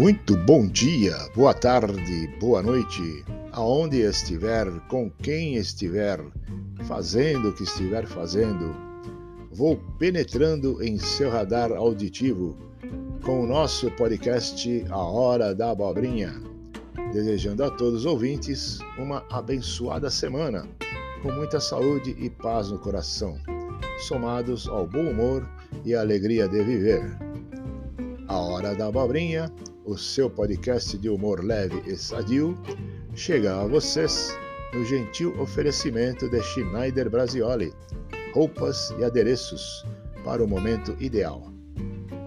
Muito bom dia, boa tarde, boa noite, aonde estiver, com quem estiver, fazendo o que estiver fazendo. Vou penetrando em seu radar auditivo com o nosso podcast A Hora da Abobrinha, desejando a todos os ouvintes uma abençoada semana, com muita saúde e paz no coração, somados ao bom humor e alegria de viver. A Hora da Abobrinha o seu podcast de humor leve e sadio, chega a vocês no gentil oferecimento de Schneider Brasioli, roupas e adereços para o momento ideal.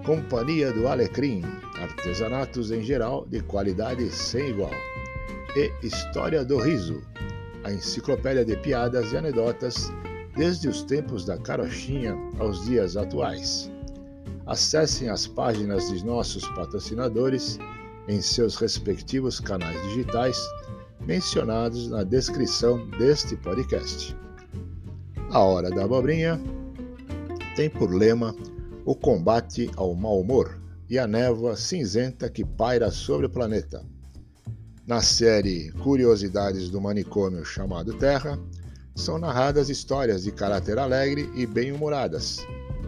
Companhia do Alecrim, artesanatos em geral de qualidade sem igual. E História do Riso, a enciclopédia de piadas e anedotas desde os tempos da carochinha aos dias atuais. Acessem as páginas de nossos patrocinadores em seus respectivos canais digitais mencionados na descrição deste podcast. A Hora da Abobrinha tem por lema o combate ao mau humor e a névoa cinzenta que paira sobre o planeta. Na série Curiosidades do Manicômio chamado Terra, são narradas histórias de caráter alegre e bem-humoradas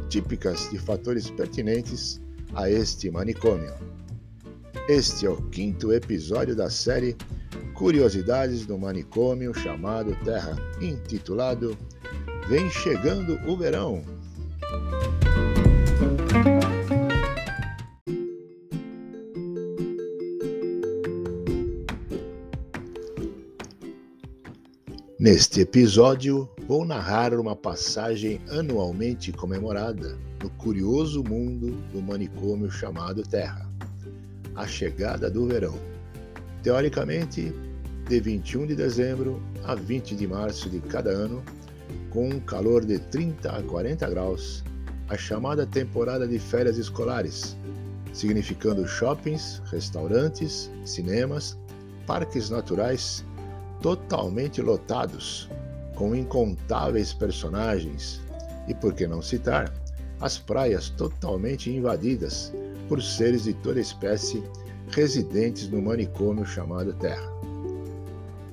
típicas de fatores pertinentes a este manicômio. Este é o quinto episódio da série Curiosidades do Manicômio chamado Terra, intitulado Vem Chegando o Verão. Neste episódio, vou narrar uma passagem anualmente comemorada no curioso mundo do manicômio chamado Terra, a chegada do verão. Teoricamente, de 21 de dezembro a 20 de março de cada ano, com um calor de 30 a 40 graus, a chamada temporada de férias escolares, significando shoppings, restaurantes, cinemas, parques naturais totalmente lotados, com incontáveis personagens, e por que não citar, as praias totalmente invadidas por seres de toda espécie residentes no manicômio chamado Terra.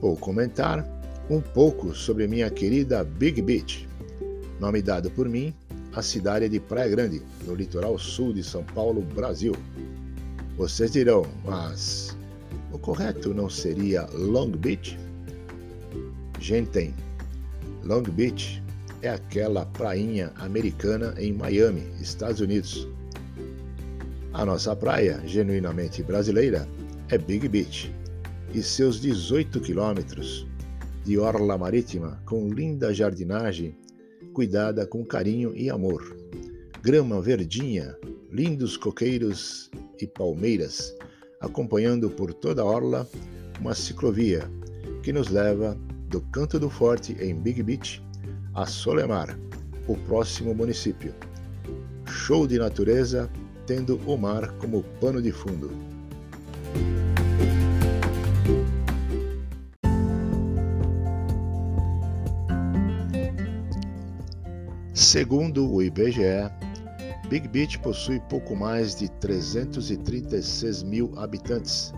Vou comentar um pouco sobre minha querida Big Beach, nome dado por mim à cidade de Praia Grande, no litoral sul de São Paulo, Brasil. Vocês dirão, mas o correto não seria Long Beach? Gente, Long Beach é aquela prainha americana em Miami, Estados Unidos. A nossa praia, genuinamente brasileira, é Big Beach e seus 18 quilômetros de orla marítima com linda jardinagem cuidada com carinho e amor. Grama verdinha, lindos coqueiros e palmeiras, acompanhando por toda a orla uma ciclovia que nos leva do Canto do Forte, em Big Beach, a Solemar, o próximo município. Show de natureza, tendo o mar como pano de fundo. Segundo o IBGE, Big Beach possui pouco mais de 336 mil habitantes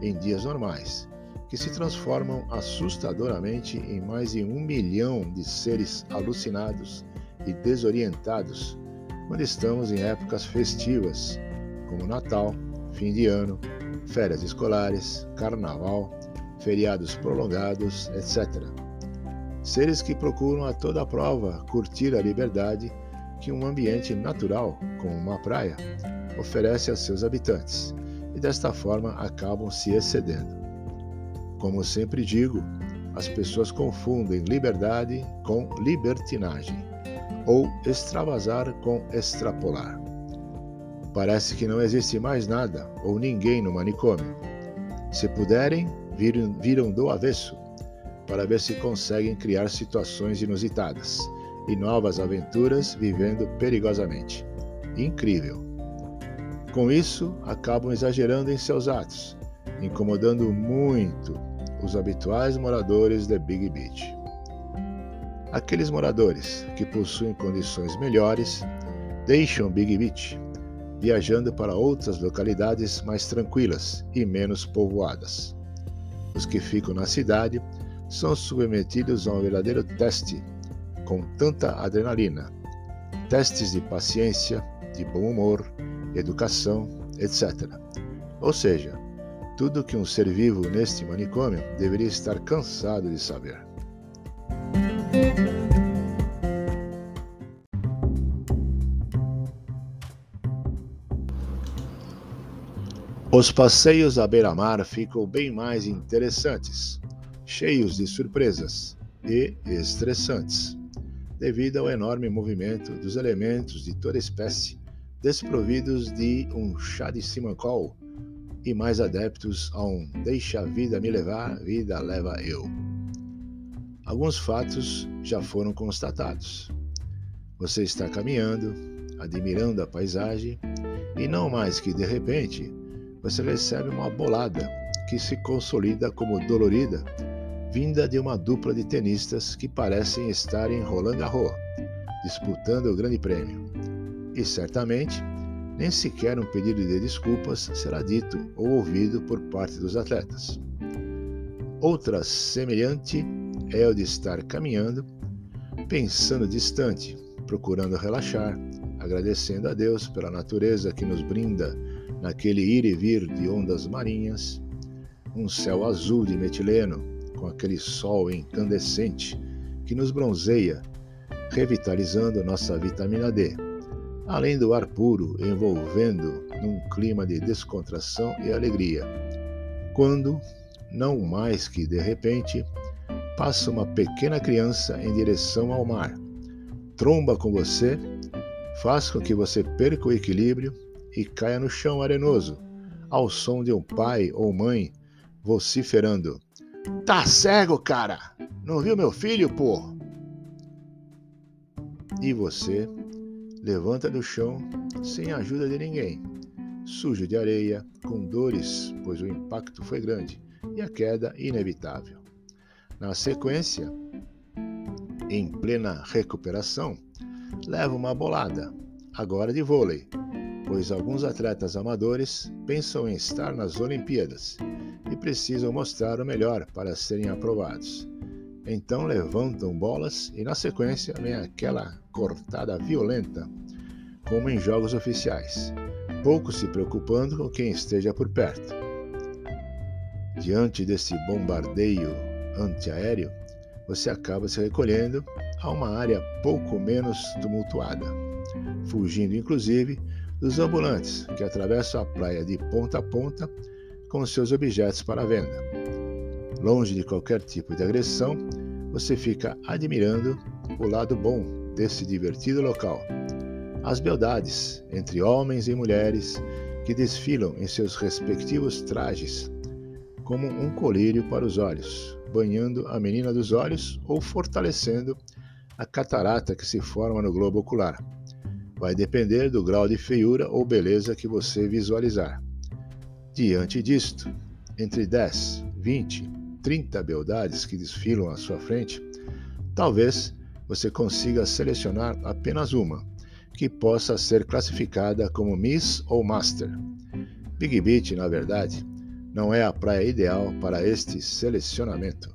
em dias normais que se transformam assustadoramente em mais de um milhão de seres alucinados e desorientados quando estamos em épocas festivas, como Natal, fim de ano, férias escolares, carnaval, feriados prolongados, etc. Seres que procuram a toda prova curtir a liberdade que um ambiente natural, como uma praia, oferece a seus habitantes, e desta forma acabam se excedendo. Como sempre digo, as pessoas confundem liberdade com libertinagem ou extravasar com extrapolar. Parece que não existe mais nada ou ninguém no manicômio. Se puderem, viram, viram do avesso para ver se conseguem criar situações inusitadas e novas aventuras vivendo perigosamente. Incrível! Com isso, acabam exagerando em seus atos, incomodando muito os habituais moradores de Big Beach. Aqueles moradores que possuem condições melhores deixam Big Beach, viajando para outras localidades mais tranquilas e menos povoadas. Os que ficam na cidade são submetidos a um verdadeiro teste com tanta adrenalina, testes de paciência, de bom humor, educação, etc. Ou seja, tudo que um ser vivo neste manicômio deveria estar cansado de saber. Os passeios à beira-mar ficam bem mais interessantes, cheios de surpresas e estressantes, devido ao enorme movimento dos elementos de toda espécie, desprovidos de um chá de simancol e mais adeptos a um deixa a vida me levar, vida leva eu. Alguns fatos já foram constatados. Você está caminhando, admirando a paisagem, e não mais que de repente, você recebe uma bolada que se consolida como dolorida, vinda de uma dupla de tenistas que parecem estar em Roland Garros, disputando o Grande Prêmio. E certamente nem sequer um pedido de desculpas será dito ou ouvido por parte dos atletas. Outra semelhante é o de estar caminhando, pensando distante, procurando relaxar, agradecendo a Deus pela natureza que nos brinda naquele ir e vir de ondas marinhas, um céu azul de metileno com aquele sol incandescente que nos bronzeia, revitalizando nossa vitamina D além do ar puro envolvendo num clima de descontração e alegria. Quando, não mais que de repente, passa uma pequena criança em direção ao mar, tromba com você, faz com que você perca o equilíbrio e caia no chão arenoso, ao som de um pai ou mãe vociferando: Tá cego, cara! Não viu meu filho, pô? E você levanta do chão sem a ajuda de ninguém, sujo de areia, com dores, pois o impacto foi grande e a queda inevitável. Na sequência, em plena recuperação, leva uma bolada, agora de vôlei, pois alguns atletas amadores pensam em estar nas Olimpíadas e precisam mostrar o melhor para serem aprovados. Então levantam bolas e na sequência vem aquela cortada violenta, como em jogos oficiais, pouco se preocupando com quem esteja por perto. Diante desse bombardeio antiaéreo, você acaba se recolhendo a uma área pouco menos tumultuada, fugindo inclusive dos ambulantes que atravessam a praia de ponta a ponta com seus objetos para venda. Longe de qualquer tipo de agressão, você fica admirando o lado bom desse divertido local. As beldades entre homens e mulheres que desfilam em seus respectivos trajes, como um colírio para os olhos, banhando a menina dos olhos ou fortalecendo a catarata que se forma no globo ocular. Vai depender do grau de feiura ou beleza que você visualizar. Diante disto, entre 10, 20, 30 beldades que desfilam à sua frente, talvez você consiga selecionar apenas uma, que possa ser classificada como Miss ou Master. Big Beach, na verdade, não é a praia ideal para este selecionamento.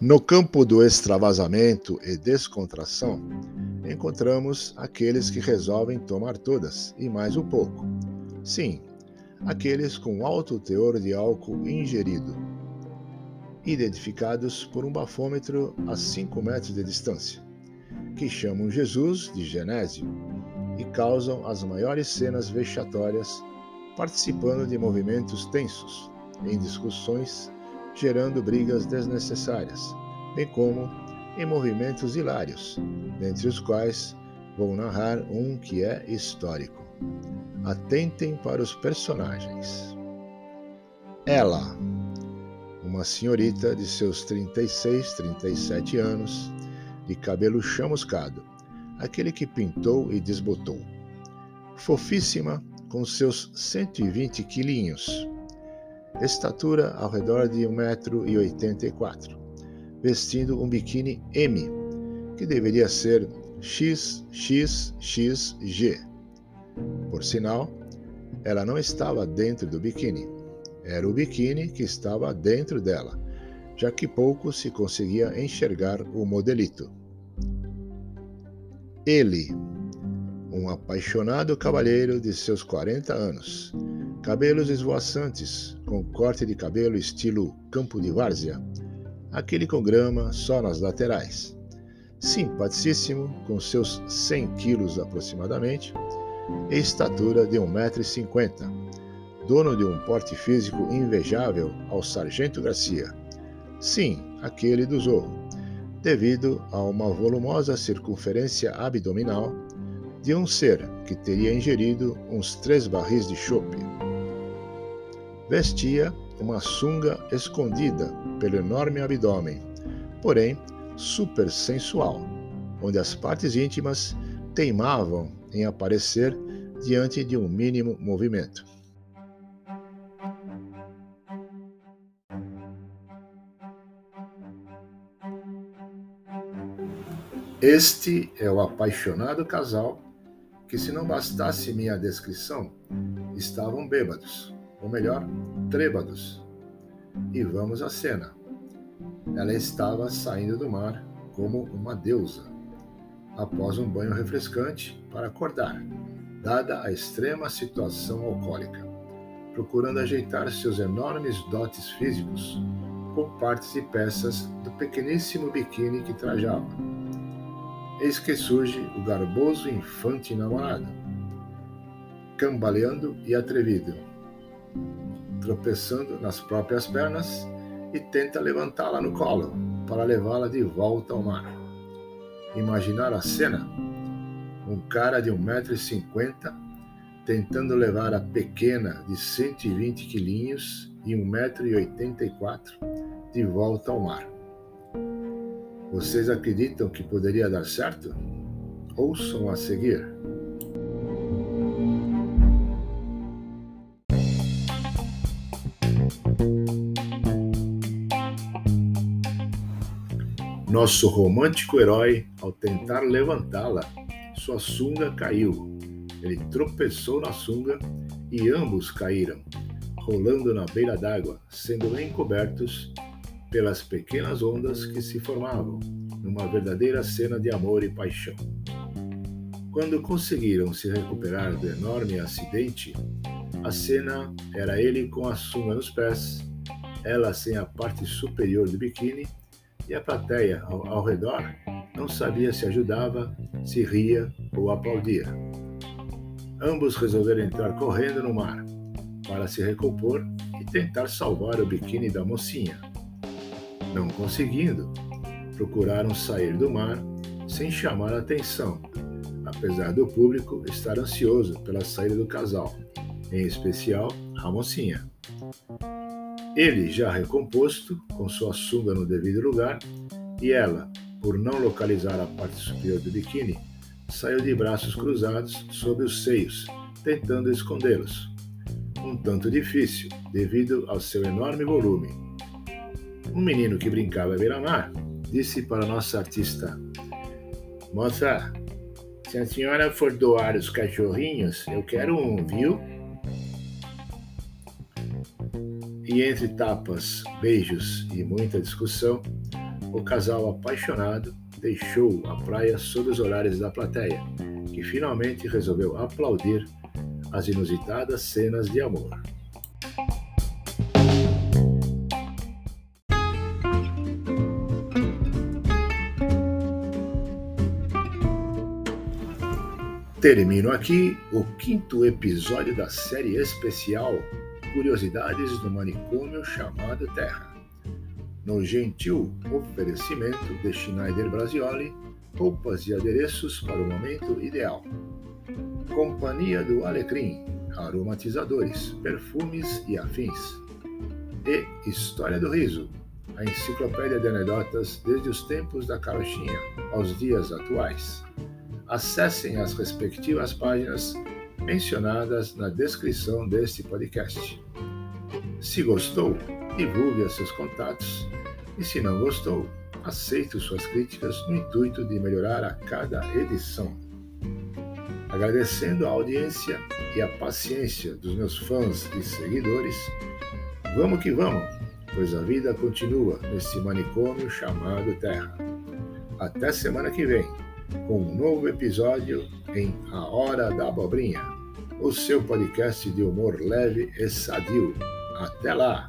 No campo do extravasamento e descontração, encontramos aqueles que resolvem tomar todas e mais um pouco. Sim, aqueles com alto teor de álcool ingerido, identificados por um bafômetro a 5 metros de distância, que chamam Jesus de Genésio e causam as maiores cenas vexatórias, participando de movimentos tensos, em discussões, gerando brigas desnecessárias, bem como em movimentos hilários, dentre os quais vou narrar um que é histórico. Atentem para os personagens. Ela, uma senhorita de seus 36, 37 anos, de cabelo chamuscado, aquele que pintou e desbotou. Fofíssima, com seus 120 quilinhos. estatura ao redor de 1,84m, vestindo um biquíni M, que deveria ser XXXG. Por sinal, ela não estava dentro do biquíni, era o biquíni que estava dentro dela, já que pouco se conseguia enxergar o modelito. Ele, um apaixonado cavalheiro de seus 40 anos, cabelos esvoaçantes, com corte de cabelo estilo campo de várzea, aquele com grama só nas laterais. Simpaticíssimo, com seus 100 quilos aproximadamente, e estatura de 1,50m, dono de um porte físico invejável ao Sargento Garcia. Sim, aquele do Zorro, devido a uma volumosa circunferência abdominal de um ser que teria ingerido uns três barris de chope. Vestia uma sunga escondida pelo enorme abdômen, porém super sensual, onde as partes íntimas teimavam em aparecer diante de um mínimo movimento. Este é o apaixonado casal que, se não bastasse minha descrição, estavam bêbados, ou melhor, trêbados. E vamos à cena. Ela estava saindo do mar como uma deusa, após um banho refrescante para acordar, dada a extrema situação alcoólica, procurando ajeitar seus enormes dotes físicos com partes e peças do pequeníssimo biquíni que trajava eis que surge o garboso infante namorado, cambaleando e atrevido, tropeçando nas próprias pernas e tenta levantá-la no colo para levá-la de volta ao mar. Imaginar a cena? Um cara de 1,50m tentando levar a pequena de 120 quilinhos e 1,84m de volta ao mar. Vocês acreditam que poderia dar certo? Ouçam a seguir. Nosso romântico herói, ao tentar levantá-la, sua sunga caiu. Ele tropeçou na sunga e ambos caíram, rolando na beira d'água, sendo encobertos pelas pequenas ondas que se formavam, numa verdadeira cena de amor e paixão. Quando conseguiram se recuperar do enorme acidente, a cena era ele com a sunga nos pés, ela sem a parte superior do biquíni e a plateia ao, ao redor não sabia se ajudava, se ria ou aplaudia. Ambos resolveram entrar correndo no mar para se recompor e tentar salvar o biquíni da mocinha, não conseguindo, procuraram sair do mar sem chamar atenção, apesar do público estar ansioso pela saída do casal, em especial a mocinha. Ele, já recomposto, com sua sunga no devido lugar, e ela, por não localizar a parte superior do biquíni, saiu de braços cruzados sobre os seios, tentando escondê-los. Um tanto difícil, devido ao seu enorme volume um menino que brincava à beira-mar disse para nossa artista: Moça, se a senhora for doar os cachorrinhos, eu quero um, viu? E entre tapas, beijos e muita discussão, o casal apaixonado deixou a praia sob os olhares da plateia, que finalmente resolveu aplaudir as inusitadas cenas de amor. Termino aqui o quinto episódio da série especial Curiosidades do Manicômio chamado Terra. No gentil oferecimento de Schneider Brasioli, roupas e adereços para o momento ideal. Companhia do Alecrim, aromatizadores, perfumes e afins. E História do Riso, a enciclopédia de anedotas desde os tempos da carochinha aos dias atuais acessem as respectivas páginas mencionadas na descrição deste podcast. Se gostou, divulgue a seus contatos. E se não gostou, aceito suas críticas no intuito de melhorar a cada edição. Agradecendo a audiência e a paciência dos meus fãs e seguidores, vamos que vamos, pois a vida continua nesse manicômio chamado Terra. Até semana que vem, com um novo episódio em A Hora da Abobrinha, o seu podcast de humor leve e sadio. Até lá!